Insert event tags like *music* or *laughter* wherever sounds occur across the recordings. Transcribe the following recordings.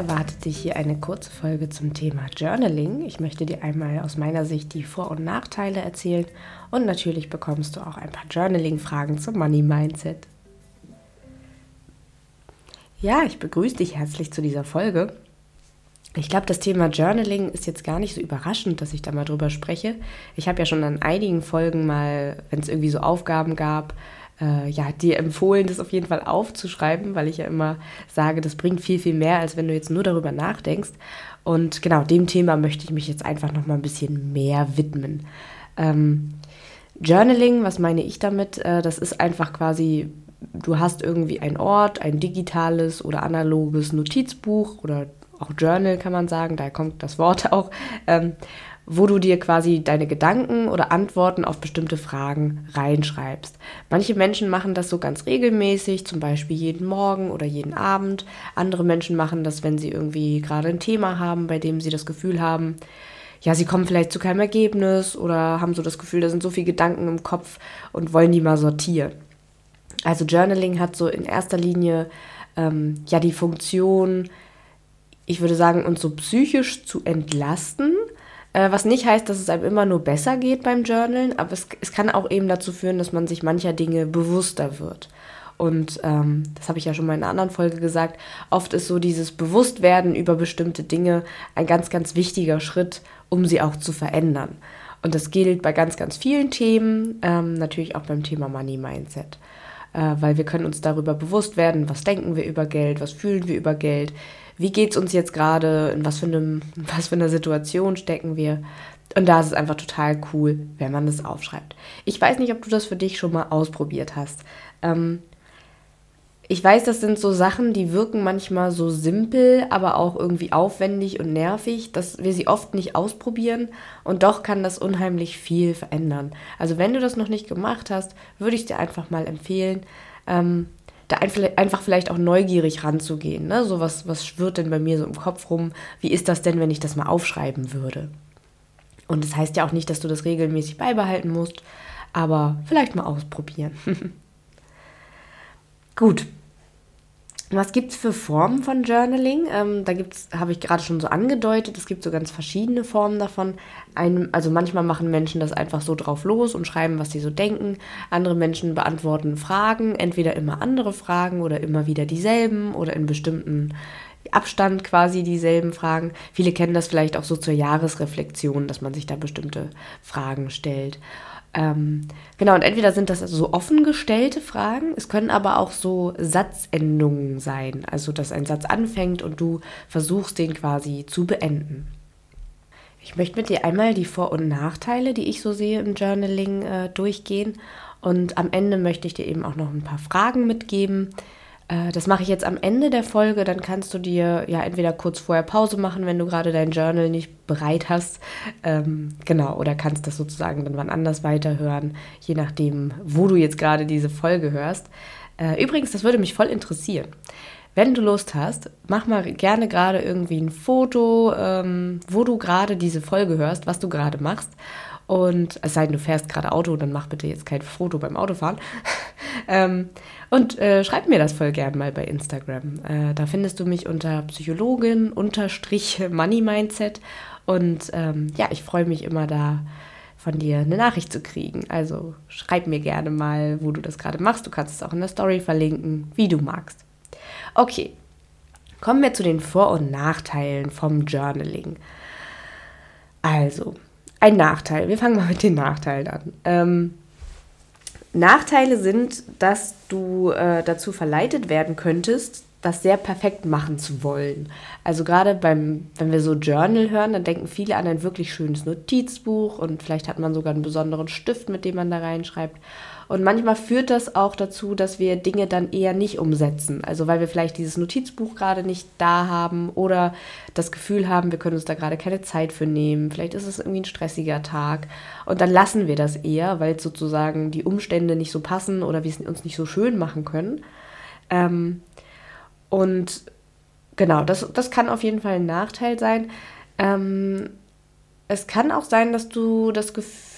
erwartet dich hier eine kurze Folge zum Thema Journaling. Ich möchte dir einmal aus meiner Sicht die Vor- und Nachteile erzählen und natürlich bekommst du auch ein paar Journaling-Fragen zum Money Mindset. Ja, ich begrüße dich herzlich zu dieser Folge. Ich glaube, das Thema Journaling ist jetzt gar nicht so überraschend, dass ich da mal drüber spreche. Ich habe ja schon an einigen Folgen mal, wenn es irgendwie so Aufgaben gab, äh, ja, dir empfohlen, das auf jeden Fall aufzuschreiben, weil ich ja immer sage, das bringt viel, viel mehr, als wenn du jetzt nur darüber nachdenkst. Und genau dem Thema möchte ich mich jetzt einfach noch mal ein bisschen mehr widmen. Ähm, Journaling, was meine ich damit? Äh, das ist einfach quasi, du hast irgendwie ein Ort, ein digitales oder analoges Notizbuch oder auch Journal kann man sagen, da kommt das Wort auch, ähm, wo du dir quasi deine Gedanken oder Antworten auf bestimmte Fragen reinschreibst. Manche Menschen machen das so ganz regelmäßig, zum Beispiel jeden Morgen oder jeden Abend. Andere Menschen machen das, wenn sie irgendwie gerade ein Thema haben, bei dem sie das Gefühl haben, ja, sie kommen vielleicht zu keinem Ergebnis oder haben so das Gefühl, da sind so viele Gedanken im Kopf und wollen die mal sortieren. Also Journaling hat so in erster Linie ähm, ja die Funktion, ich würde sagen, uns so psychisch zu entlasten äh, was nicht heißt, dass es einem immer nur besser geht beim Journalen, aber es, es kann auch eben dazu führen, dass man sich mancher Dinge bewusster wird. Und ähm, das habe ich ja schon mal in einer anderen Folge gesagt. Oft ist so dieses Bewusstwerden über bestimmte Dinge ein ganz, ganz wichtiger Schritt, um sie auch zu verändern. Und das gilt bei ganz, ganz vielen Themen, ähm, natürlich auch beim Thema Money Mindset. Äh, weil wir können uns darüber bewusst werden, was denken wir über Geld, was fühlen wir über Geld, wie geht es uns jetzt gerade, in was für, einem, was für einer Situation stecken wir. Und da ist es einfach total cool, wenn man das aufschreibt. Ich weiß nicht, ob du das für dich schon mal ausprobiert hast. Ähm, ich weiß, das sind so Sachen, die wirken manchmal so simpel, aber auch irgendwie aufwendig und nervig, dass wir sie oft nicht ausprobieren und doch kann das unheimlich viel verändern. Also wenn du das noch nicht gemacht hast, würde ich dir einfach mal empfehlen, ähm, da einfach vielleicht auch neugierig ranzugehen. Ne? So was, was schwirrt denn bei mir so im Kopf rum? Wie ist das denn, wenn ich das mal aufschreiben würde? Und das heißt ja auch nicht, dass du das regelmäßig beibehalten musst, aber vielleicht mal ausprobieren. *laughs* Gut, was gibt es für Formen von Journaling? Ähm, da gibt's, habe ich gerade schon so angedeutet, es gibt so ganz verschiedene Formen davon. Ein, also manchmal machen Menschen das einfach so drauf los und schreiben, was sie so denken. Andere Menschen beantworten Fragen, entweder immer andere Fragen oder immer wieder dieselben oder in bestimmten Abstand quasi dieselben Fragen. Viele kennen das vielleicht auch so zur Jahresreflexion, dass man sich da bestimmte Fragen stellt. Ähm, genau, und entweder sind das also so offen gestellte Fragen, es können aber auch so Satzendungen sein, also dass ein Satz anfängt und du versuchst den quasi zu beenden. Ich möchte mit dir einmal die Vor- und Nachteile, die ich so sehe im Journaling, äh, durchgehen und am Ende möchte ich dir eben auch noch ein paar Fragen mitgeben, äh, das mache ich jetzt am Ende der Folge. Dann kannst du dir ja entweder kurz vorher Pause machen, wenn du gerade dein Journal nicht bereit hast. Ähm, genau, oder kannst das sozusagen dann wann anders weiterhören, je nachdem, wo du jetzt gerade diese Folge hörst. Äh, übrigens, das würde mich voll interessieren. Wenn du Lust hast, mach mal gerne gerade irgendwie ein Foto, ähm, wo du gerade diese Folge hörst, was du gerade machst. Und es sei denn, du fährst gerade Auto, dann mach bitte jetzt kein Foto beim Autofahren. *laughs* ähm, und äh, schreib mir das voll gern mal bei Instagram. Äh, da findest du mich unter Psychologin unterstrich Money Mindset. Und ähm, ja, ich freue mich immer da von dir eine Nachricht zu kriegen. Also schreib mir gerne mal, wo du das gerade machst. Du kannst es auch in der Story verlinken, wie du magst. Okay, kommen wir zu den Vor- und Nachteilen vom Journaling. Also, ein Nachteil. Wir fangen mal mit den Nachteilen an. Ähm, Nachteile sind, dass du äh, dazu verleitet werden könntest, das sehr perfekt machen zu wollen. Also gerade beim, wenn wir so Journal hören, dann denken viele an ein wirklich schönes Notizbuch und vielleicht hat man sogar einen besonderen Stift, mit dem man da reinschreibt. Und manchmal führt das auch dazu, dass wir Dinge dann eher nicht umsetzen. Also weil wir vielleicht dieses Notizbuch gerade nicht da haben oder das Gefühl haben, wir können uns da gerade keine Zeit für nehmen. Vielleicht ist es irgendwie ein stressiger Tag. Und dann lassen wir das eher, weil sozusagen die Umstände nicht so passen oder wir es uns nicht so schön machen können. Ähm, und genau, das, das kann auf jeden Fall ein Nachteil sein. Ähm, es kann auch sein, dass du das Gefühl,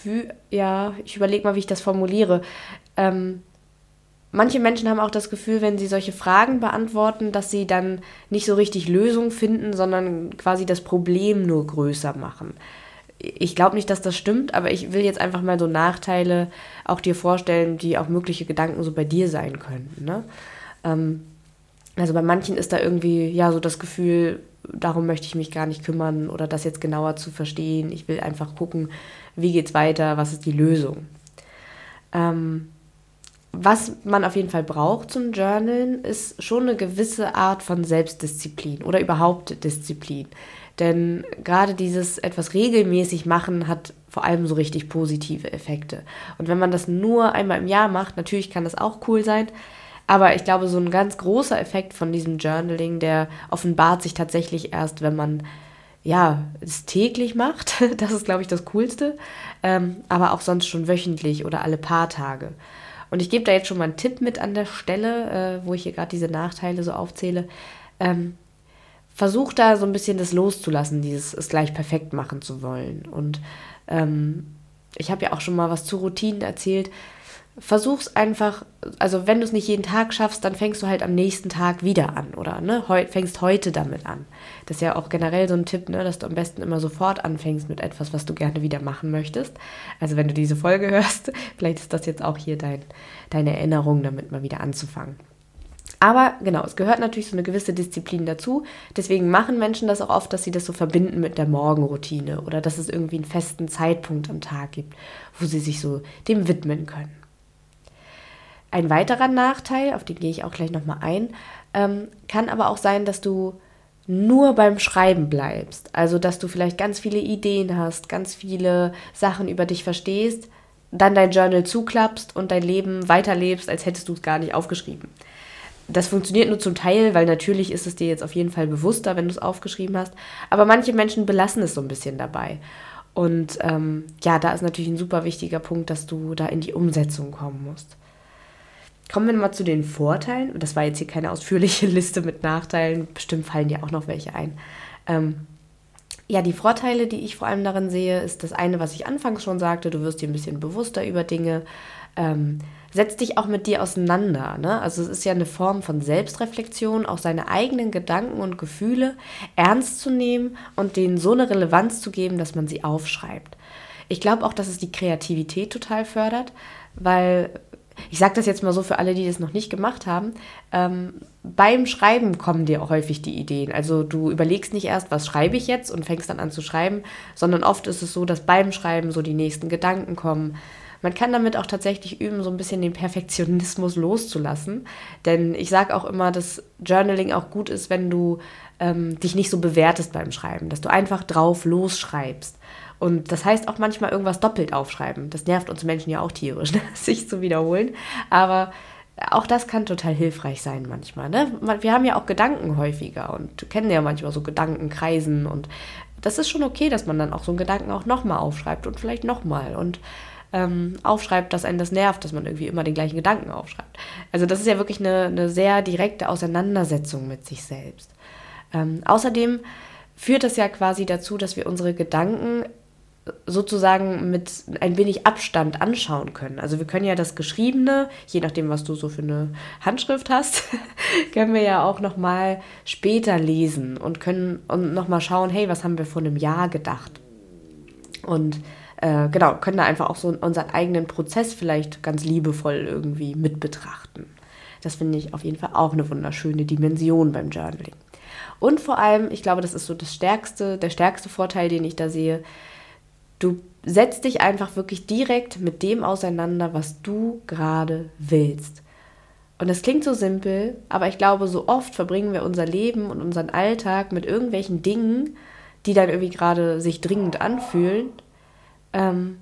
ja, ich überlege mal, wie ich das formuliere. Ähm, manche Menschen haben auch das Gefühl, wenn sie solche Fragen beantworten, dass sie dann nicht so richtig Lösung finden, sondern quasi das Problem nur größer machen. Ich glaube nicht, dass das stimmt, aber ich will jetzt einfach mal so Nachteile auch dir vorstellen, die auch mögliche Gedanken so bei dir sein könnten. Ne? Ähm, also bei manchen ist da irgendwie ja so das Gefühl, darum möchte ich mich gar nicht kümmern oder das jetzt genauer zu verstehen. Ich will einfach gucken, wie geht's weiter, was ist die Lösung. Ähm, was man auf jeden Fall braucht zum Journalen, ist schon eine gewisse Art von Selbstdisziplin oder überhaupt Disziplin. Denn gerade dieses etwas regelmäßig machen hat vor allem so richtig positive Effekte. Und wenn man das nur einmal im Jahr macht, natürlich kann das auch cool sein, aber ich glaube, so ein ganz großer Effekt von diesem Journaling, der offenbart sich tatsächlich erst, wenn man ja, es täglich macht. *laughs* Das ist, glaube ich, das Coolste. Ähm, aber auch sonst schon wöchentlich oder alle paar Tage. Und ich gebe da jetzt schon mal einen Tipp mit an der Stelle, äh, wo ich hier gerade diese Nachteile so aufzähle. Ähm, versuch da so ein bisschen das loszulassen, dieses es gleich perfekt machen zu wollen. Und ähm, ich habe ja auch schon mal was zu Routinen erzählt versuch's einfach, also wenn du es nicht jeden Tag schaffst, dann fängst du halt am nächsten Tag wieder an oder ne, heu, fängst heute damit an. Das ist ja auch generell so ein Tipp, ne, dass du am besten immer sofort anfängst mit etwas, was du gerne wieder machen möchtest. Also wenn du diese Folge *laughs* hörst, vielleicht ist das jetzt auch hier dein, deine Erinnerung, damit mal wieder anzufangen. Aber genau, es gehört natürlich so eine gewisse Disziplin dazu. Deswegen machen Menschen das auch oft, dass sie das so verbinden mit der Morgenroutine oder dass es irgendwie einen festen Zeitpunkt am Tag gibt, wo sie sich so dem widmen können. Ein weiterer Nachteil, auf den gehe ich auch gleich nochmal ein, ähm, kann aber auch sein, dass du nur beim Schreiben bleibst. Also, dass du vielleicht ganz viele Ideen hast, ganz viele Sachen über dich verstehst, dann dein Journal zuklappst und dein Leben weiterlebst, als hättest du es gar nicht aufgeschrieben. Das funktioniert nur zum Teil, weil natürlich ist es dir jetzt auf jeden Fall bewusster, wenn du es aufgeschrieben hast. Aber manche Menschen belassen es so ein bisschen dabei. Und ähm, ja, da ist natürlich ein super wichtiger Punkt, dass du da in die Umsetzung kommen musst. Kommen wir mal zu den Vorteilen. Das war jetzt hier keine ausführliche *laughs* Liste mit Nachteilen. Bestimmt fallen dir auch noch welche ein. Ähm, ja, die Vorteile, die ich vor allem darin sehe, ist das eine, was ich anfangs schon sagte, du wirst dir ein bisschen bewusster über Dinge. Ähm, setz dich auch mit dir auseinander. Ne? Also es ist ja eine Form von Selbstreflexion, auch seine eigenen Gedanken und Gefühle ernst zu nehmen und denen so eine Relevanz zu geben, dass man sie aufschreibt. Ich glaube auch, dass es die Kreativität total fördert, weil ich sage das jetzt mal so für alle, die das noch nicht gemacht haben, ähm, beim Schreiben kommen dir häufig die Ideen. Also du überlegst nicht erst, was schreibe ich jetzt und fängst dann an zu schreiben, sondern oft ist es so, dass beim Schreiben so die nächsten Gedanken kommen. Man kann damit auch tatsächlich üben, so ein bisschen den Perfektionismus loszulassen. Denn ich sage auch immer, dass Journaling auch gut ist, wenn du ähm, dich nicht so bewertest beim Schreiben, dass du einfach drauf losschreibst. Und das heißt auch manchmal irgendwas doppelt aufschreiben. Das nervt uns Menschen ja auch tierisch, *laughs* ne? sich zu wiederholen. Aber auch das kann total hilfreich sein manchmal. Ne? Wir haben ja auch Gedanken häufiger und kennen ja manchmal so Gedankenkreisen und das ist schon okay, dass man dann auch so einen Gedanken auch nochmal aufschreibt und vielleicht nochmal und ähm, aufschreibt, dass einen das nervt, dass man irgendwie immer den gleichen Gedanken aufschreibt. Also das ist ja wirklich eine, eine sehr direkte Auseinandersetzung mit sich selbst. Ähm, außerdem führt das ja quasi dazu, dass wir unsere Gedanken sozusagen mit ein wenig Abstand anschauen können. Also wir können ja das Geschriebene, je nachdem, was du so für eine Handschrift hast, *laughs* können wir ja auch noch mal später lesen und können noch mal schauen, hey, was haben wir vor einem Jahr gedacht? Und äh, genau, können da einfach auch so unseren eigenen Prozess vielleicht ganz liebevoll irgendwie mit betrachten. Das finde ich auf jeden Fall auch eine wunderschöne Dimension beim Journaling. Und vor allem, ich glaube, das ist so das stärkste, der stärkste Vorteil, den ich da sehe, Du setzt dich einfach wirklich direkt mit dem auseinander, was du gerade willst. Und das klingt so simpel, aber ich glaube, so oft verbringen wir unser Leben und unseren Alltag mit irgendwelchen Dingen, die dann irgendwie gerade sich dringend anfühlen. Ähm,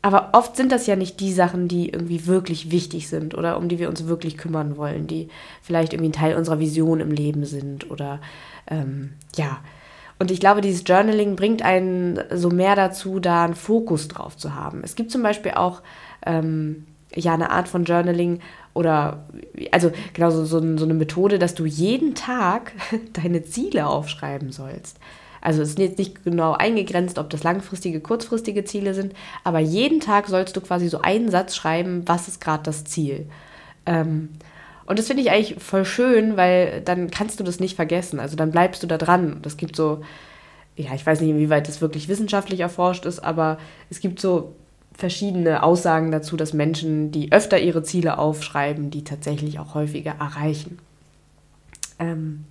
aber oft sind das ja nicht die Sachen, die irgendwie wirklich wichtig sind oder um die wir uns wirklich kümmern wollen, die vielleicht irgendwie ein Teil unserer Vision im Leben sind oder ähm, ja, und ich glaube, dieses Journaling bringt einen so mehr dazu, da einen Fokus drauf zu haben. Es gibt zum Beispiel auch ähm, ja eine Art von Journaling oder also genau so, so, so eine Methode, dass du jeden Tag *laughs* deine Ziele aufschreiben sollst. Also es ist jetzt nicht genau eingegrenzt, ob das langfristige, kurzfristige Ziele sind, aber jeden Tag sollst du quasi so einen Satz schreiben, was ist gerade das Ziel. Ähm, und das finde ich eigentlich voll schön, weil dann kannst du das nicht vergessen. Also dann bleibst du da dran. Das gibt so, ja, ich weiß nicht, inwieweit das wirklich wissenschaftlich erforscht ist, aber es gibt so verschiedene Aussagen dazu, dass Menschen, die öfter ihre Ziele aufschreiben, die tatsächlich auch häufiger erreichen. Ähm,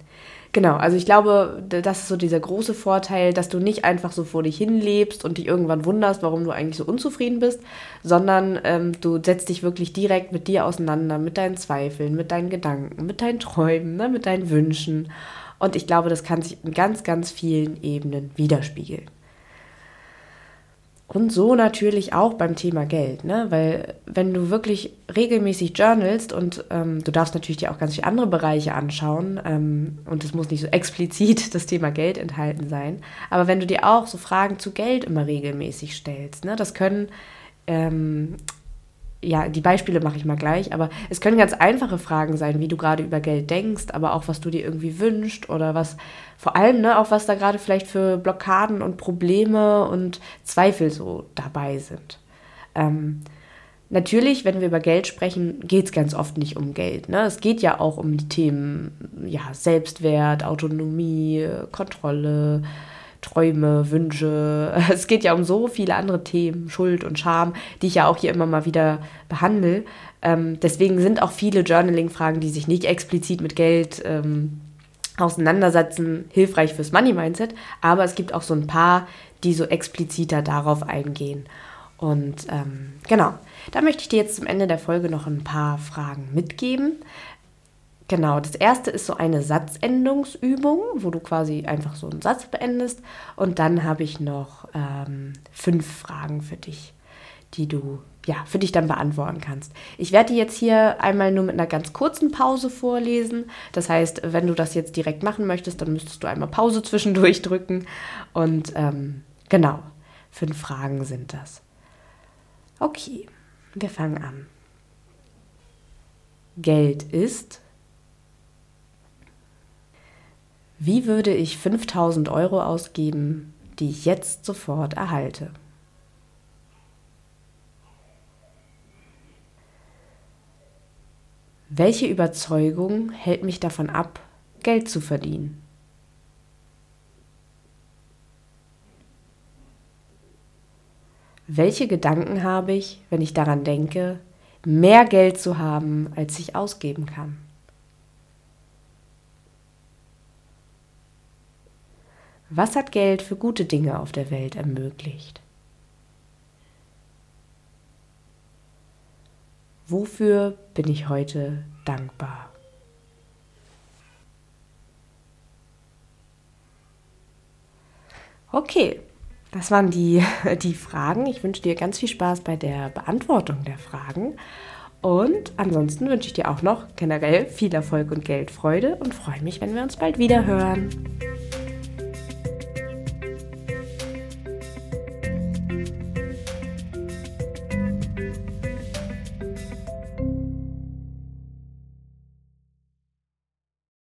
genau, also ich glaube, das ist so dieser große Vorteil, dass du nicht einfach so vor dich hin lebst und dich irgendwann wunderst, warum du eigentlich so unzufrieden bist, sondern ähm, du setzt dich wirklich direkt mit dir auseinander, mit deinen Zweifeln, mit deinen Gedanken, mit deinen Träumen, ne, mit deinen Wünschen. Und ich glaube, das kann sich in ganz, ganz vielen Ebenen widerspiegeln. Und so natürlich auch beim Thema Geld, ne? Weil wenn du wirklich regelmäßig journalst und ähm, du darfst natürlich dir auch ganz viele andere Bereiche anschauen ähm, und es muss nicht so explizit *laughs* das Thema Geld enthalten sein, aber wenn du dir auch so Fragen zu Geld immer regelmäßig stellst, ne? Das können ähm, ja, die Beispiele mache ich mal gleich, aber es können ganz einfache Fragen sein, wie du gerade über Geld denkst, aber auch was du dir irgendwie wünschst oder was, vor allem, ne, auch was da gerade vielleicht für Blockaden und Probleme und Zweifel so dabei sind. Ähm, natürlich, wenn wir über Geld sprechen, geht es ganz oft nicht um Geld. Ne? Es geht ja auch um die Themen ja, Selbstwert, Autonomie, Kontrolle, Träume, Wünsche. *laughs* Es geht ja um so viele andere Themen, Schuld und Scham, die ich ja auch hier immer mal wieder behandle. Ähm, deswegen sind auch viele Journaling-Fragen, die sich nicht explizit mit Geld ähm, auseinandersetzen, hilfreich fürs Money-Mindset. Aber es gibt auch so ein paar, die so expliziter darauf eingehen. Und ähm, genau, da möchte ich dir jetzt zum Ende der Folge noch ein paar Fragen mitgeben. Genau, das erste ist so eine Satzendungsübung, wo du quasi einfach so einen Satz beendest. Und dann habe ich noch ähm, fünf Fragen für dich, die du ja für dich dann beantworten kannst. Ich werde die jetzt hier einmal nur mit einer ganz kurzen Pause vorlesen. Das heißt, wenn du das jetzt direkt machen möchtest, dann müsstest du einmal Pause zwischendurch *laughs* drücken. Und ähm, genau, fünf Fragen sind das. Okay, wir fangen an. Geld ist Wie würde ich 5000 Euro ausgeben, die ich jetzt sofort erhalte? Welche Überzeugung hält mich davon ab, Geld zu verdienen? Welche Gedanken habe ich, wenn ich daran denke, mehr Geld zu haben, als ich ausgeben kann? Was hat Geld für gute Dinge auf der Welt ermöglicht? Wofür bin ich heute dankbar? Okay, das waren die, *laughs* die Fragen. Ich wünsche dir ganz viel Spaß bei der Beantwortung der Fragen. Und ansonsten wünsche ich dir auch noch generell viel Erfolg und Geldfreude und freue mich, wenn wir uns bald wieder hören.